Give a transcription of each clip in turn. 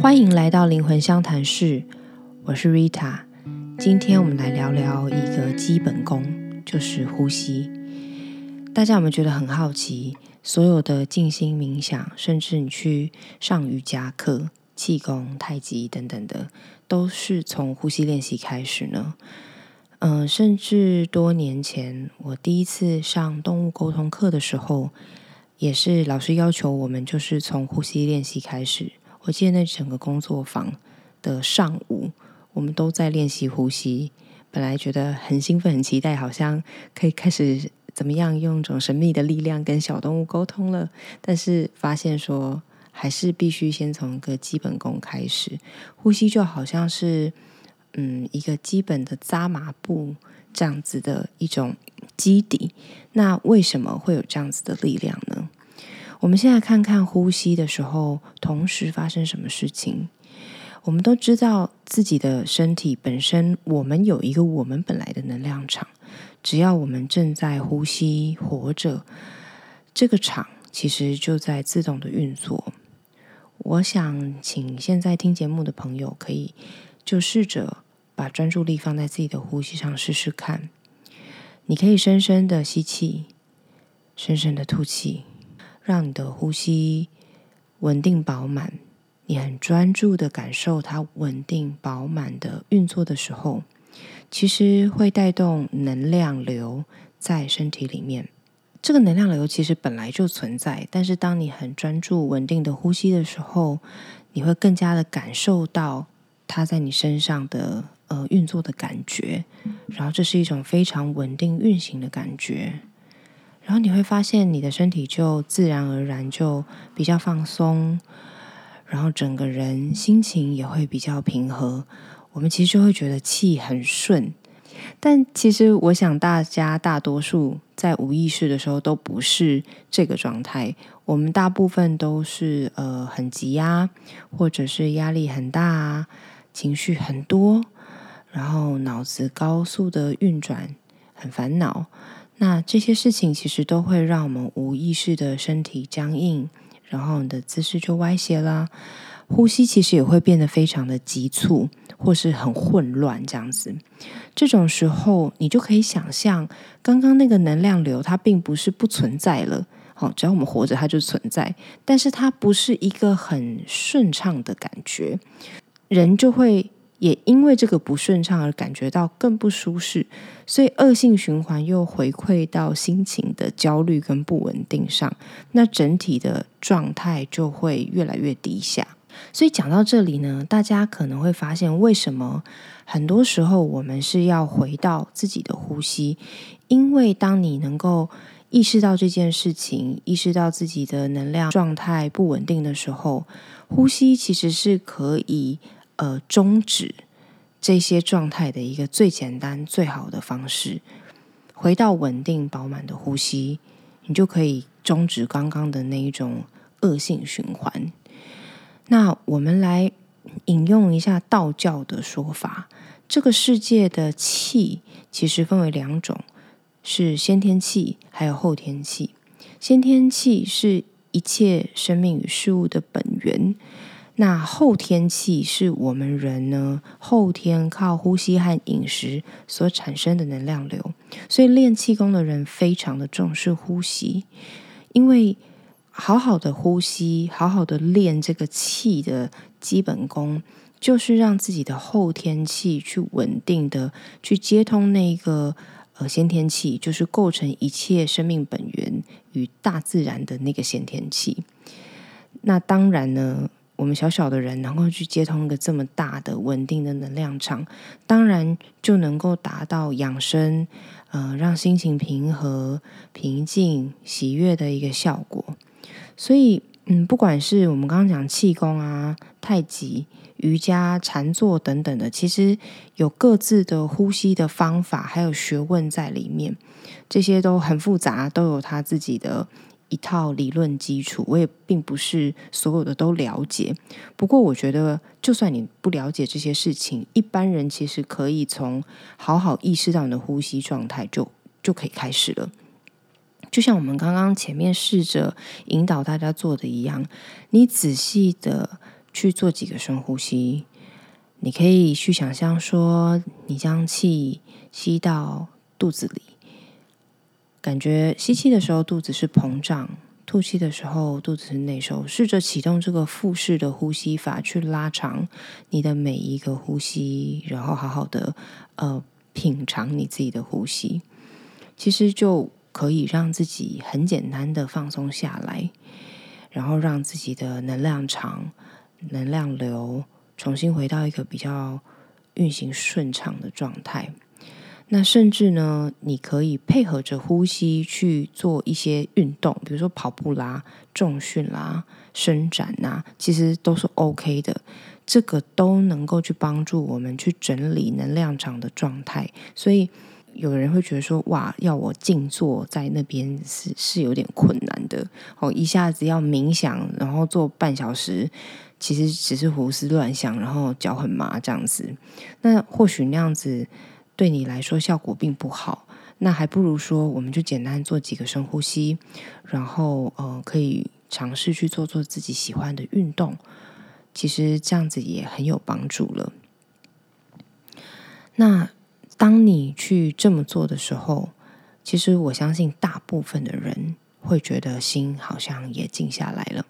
欢迎来到灵魂相谈室，我是 Rita。今天我们来聊聊一个基本功，就是呼吸。大家有没有觉得很好奇？所有的静心冥想，甚至你去上瑜伽课、气功、太极等等的，都是从呼吸练习开始呢？嗯，甚至多年前我第一次上动物沟通课的时候，也是老师要求我们就是从呼吸练习开始。我记得那整个工作坊的上午，我们都在练习呼吸。本来觉得很兴奋、很期待，好像可以开始怎么样用一种神秘的力量跟小动物沟通了。但是发现说，还是必须先从一个基本功开始。呼吸就好像是嗯一个基本的扎马步这样子的一种基底。那为什么会有这样子的力量呢？我们现在看看呼吸的时候，同时发生什么事情。我们都知道自己的身体本身，我们有一个我们本来的能量场。只要我们正在呼吸、活着，这个场其实就在自动的运作。我想请现在听节目的朋友，可以就试着把专注力放在自己的呼吸上试试看。你可以深深的吸气，深深的吐气。让你的呼吸稳定饱满，你很专注的感受它稳定饱满的运作的时候，其实会带动能量流在身体里面。这个能量流其实本来就存在，但是当你很专注稳定的呼吸的时候，你会更加的感受到它在你身上的呃运作的感觉，然后这是一种非常稳定运行的感觉。然后你会发现，你的身体就自然而然就比较放松，然后整个人心情也会比较平和。我们其实就会觉得气很顺，但其实我想大家大多数在无意识的时候都不是这个状态。我们大部分都是呃很急呀，或者是压力很大啊，情绪很多，然后脑子高速的运转，很烦恼。那这些事情其实都会让我们无意识的身体僵硬，然后你的姿势就歪斜啦，呼吸其实也会变得非常的急促，或是很混乱这样子。这种时候，你就可以想象，刚刚那个能量流它并不是不存在了，好，只要我们活着，它就存在，但是它不是一个很顺畅的感觉，人就会。也因为这个不顺畅而感觉到更不舒适，所以恶性循环又回馈到心情的焦虑跟不稳定上，那整体的状态就会越来越低下。所以讲到这里呢，大家可能会发现，为什么很多时候我们是要回到自己的呼吸？因为当你能够意识到这件事情，意识到自己的能量状态不稳定的时候，呼吸其实是可以。呃，终止这些状态的一个最简单、最好的方式，回到稳定饱满的呼吸，你就可以终止刚刚的那一种恶性循环。那我们来引用一下道教的说法：，这个世界的气其实分为两种，是先天气还有后天气。先天气是一切生命与事物的本源。那后天气是我们人呢后天靠呼吸和饮食所产生的能量流，所以练气功的人非常的重视呼吸，因为好好的呼吸，好好的练这个气的基本功，就是让自己的后天气去稳定的去接通那个呃先天气，就是构成一切生命本源与大自然的那个先天气。那当然呢。我们小小的人能够去接通一个这么大的稳定的能量场，当然就能够达到养生，呃，让心情平和、平静、喜悦的一个效果。所以，嗯，不管是我们刚刚讲气功啊、太极、瑜伽、禅坐等等的，其实有各自的呼吸的方法，还有学问在里面，这些都很复杂，都有他自己的。一套理论基础，我也并不是所有的都了解。不过，我觉得就算你不了解这些事情，一般人其实可以从好好意识到你的呼吸状态，就就可以开始了。就像我们刚刚前面试着引导大家做的一样，你仔细的去做几个深呼吸。你可以去想象说，你将气吸到肚子里，感觉吸气的时候肚子是膨胀，吐气的时候肚子是内收。试着启动这个腹式的呼吸法，去拉长你的每一个呼吸，然后好好的呃品尝你自己的呼吸。其实就可以让自己很简单的放松下来，然后让自己的能量场、能量流。重新回到一个比较运行顺畅的状态，那甚至呢，你可以配合着呼吸去做一些运动，比如说跑步啦、重训啦、伸展呐，其实都是 OK 的。这个都能够去帮助我们去整理能量场的状态。所以有人会觉得说：“哇，要我静坐在那边是是有点困难的哦，一下子要冥想，然后做半小时。”其实只是胡思乱想，然后脚很麻这样子。那或许那样子对你来说效果并不好。那还不如说，我们就简单做几个深呼吸，然后呃，可以尝试去做做自己喜欢的运动。其实这样子也很有帮助了。那当你去这么做的时候，其实我相信大部分的人会觉得心好像也静下来了。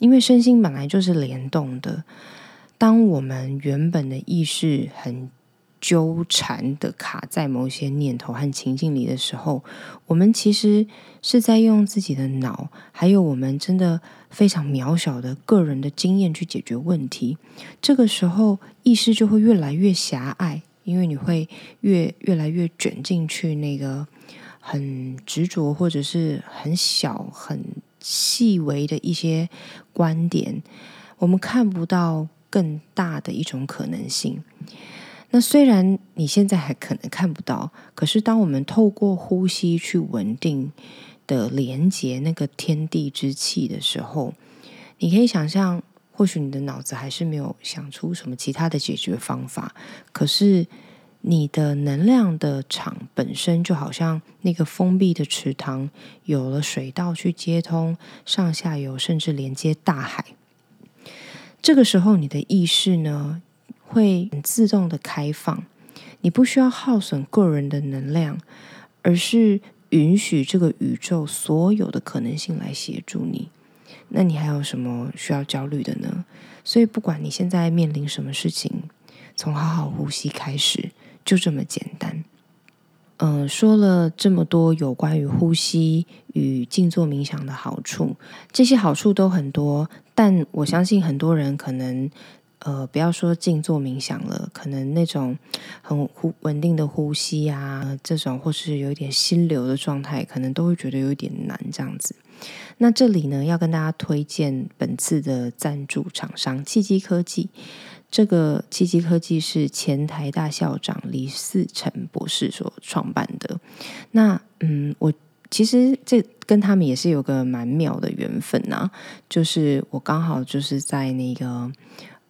因为身心本来就是联动的，当我们原本的意识很纠缠的卡在某些念头和情境里的时候，我们其实是在用自己的脑，还有我们真的非常渺小的个人的经验去解决问题。这个时候，意识就会越来越狭隘，因为你会越越来越卷进去那个很执着，或者是很小很。细微的一些观点，我们看不到更大的一种可能性。那虽然你现在还可能看不到，可是当我们透过呼吸去稳定的连接那个天地之气的时候，你可以想象，或许你的脑子还是没有想出什么其他的解决方法，可是。你的能量的场本身就好像那个封闭的池塘，有了水道去接通上下游，甚至连接大海。这个时候，你的意识呢会自动的开放，你不需要耗损个人的能量，而是允许这个宇宙所有的可能性来协助你。那你还有什么需要焦虑的呢？所以，不管你现在面临什么事情，从好好呼吸开始。就这么简单。嗯，说了这么多有关于呼吸与静坐冥想的好处，这些好处都很多。但我相信很多人可能，呃，不要说静坐冥想了，可能那种很稳定的呼吸啊，这种或是有一点心流的状态，可能都会觉得有点难这样子。那这里呢，要跟大家推荐本次的赞助厂商契机科技。这个契机科技是前台大校长李四成博士所创办的。那嗯，我其实这跟他们也是有个蛮妙的缘分呐。就是我刚好就是在那个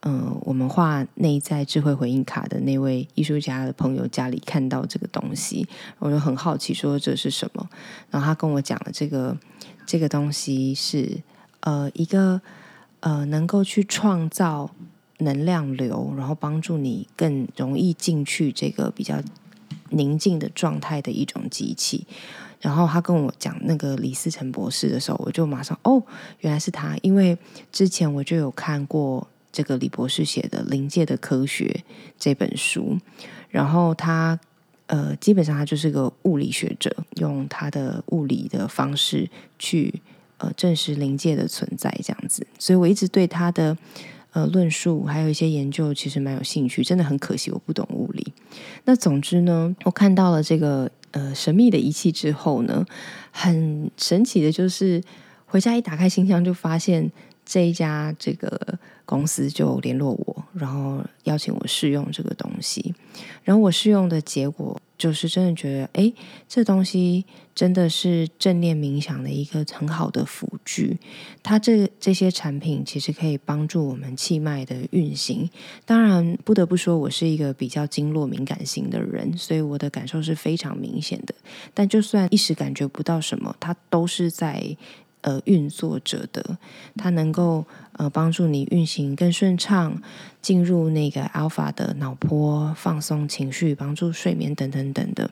嗯，我们画内在智慧回应卡的那位艺术家的朋友家里看到这个东西，我就很好奇说这是什么。然后他跟我讲了这个这个东西是呃一个呃能够去创造。能量流，然后帮助你更容易进去这个比较宁静的状态的一种机器。然后他跟我讲那个李思成博士的时候，我就马上哦，原来是他，因为之前我就有看过这个李博士写的《临界的科学》这本书。然后他呃，基本上他就是个物理学者，用他的物理的方式去呃证实临界的存在，这样子。所以我一直对他的。呃，论述还有一些研究，其实蛮有兴趣。真的很可惜，我不懂物理。那总之呢，我看到了这个呃神秘的仪器之后呢，很神奇的就是回家一打开信箱，就发现这一家这个公司就联络我，然后邀请我试用这个东西。然后我试用的结果。就是真的觉得，哎，这东西真的是正念冥想的一个很好的辅具。它这这些产品其实可以帮助我们气脉的运行。当然，不得不说，我是一个比较经络敏感型的人，所以我的感受是非常明显的。但就算一时感觉不到什么，它都是在。呃运作着的，它能够呃帮助你运行更顺畅，进入那个 alpha 的脑波，放松情绪，帮助睡眠等等等的。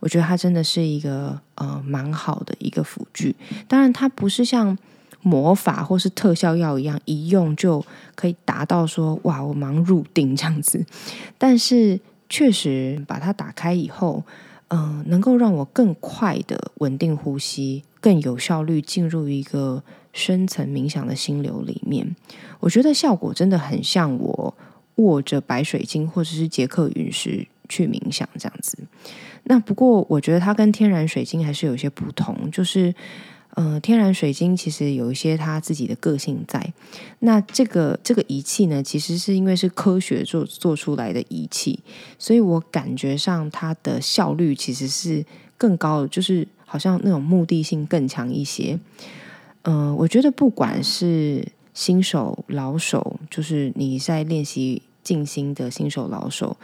我觉得它真的是一个呃蛮好的一个辅具。当然，它不是像魔法或是特效药一样，一用就可以达到说哇，我忙入定这样子。但是确实把它打开以后。嗯，能够让我更快的稳定呼吸，更有效率进入一个深层冥想的心流里面。我觉得效果真的很像我握着白水晶或者是杰克陨石去冥想这样子。那不过我觉得它跟天然水晶还是有些不同，就是。呃，天然水晶其实有一些它自己的个性在。那这个这个仪器呢，其实是因为是科学做做出来的仪器，所以我感觉上它的效率其实是更高的，就是好像那种目的性更强一些。嗯，我觉得不管是新手老手，就是你在练习静心的新手老手。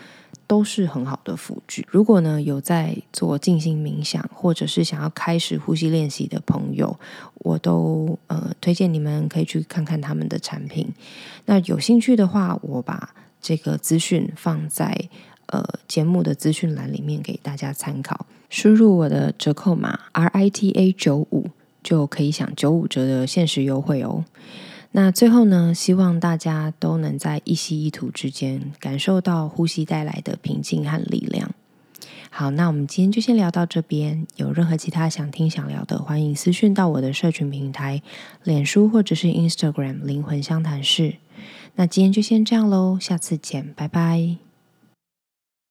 都是很好的辅具。如果呢有在做静心冥想，或者是想要开始呼吸练习的朋友，我都呃推荐你们可以去看看他们的产品。那有兴趣的话，我把这个资讯放在呃节目的资讯栏里面给大家参考。输入我的折扣码 R I T A 九五，就可以享九五折的限时优惠哦。那最后呢，希望大家都能在一吸一吐之间感受到呼吸带来的平静和力量。好，那我们今天就先聊到这边。有任何其他想听想聊的，欢迎私讯到我的社群平台，脸书或者是 Instagram 灵魂相谈室。那今天就先这样喽，下次见，拜拜。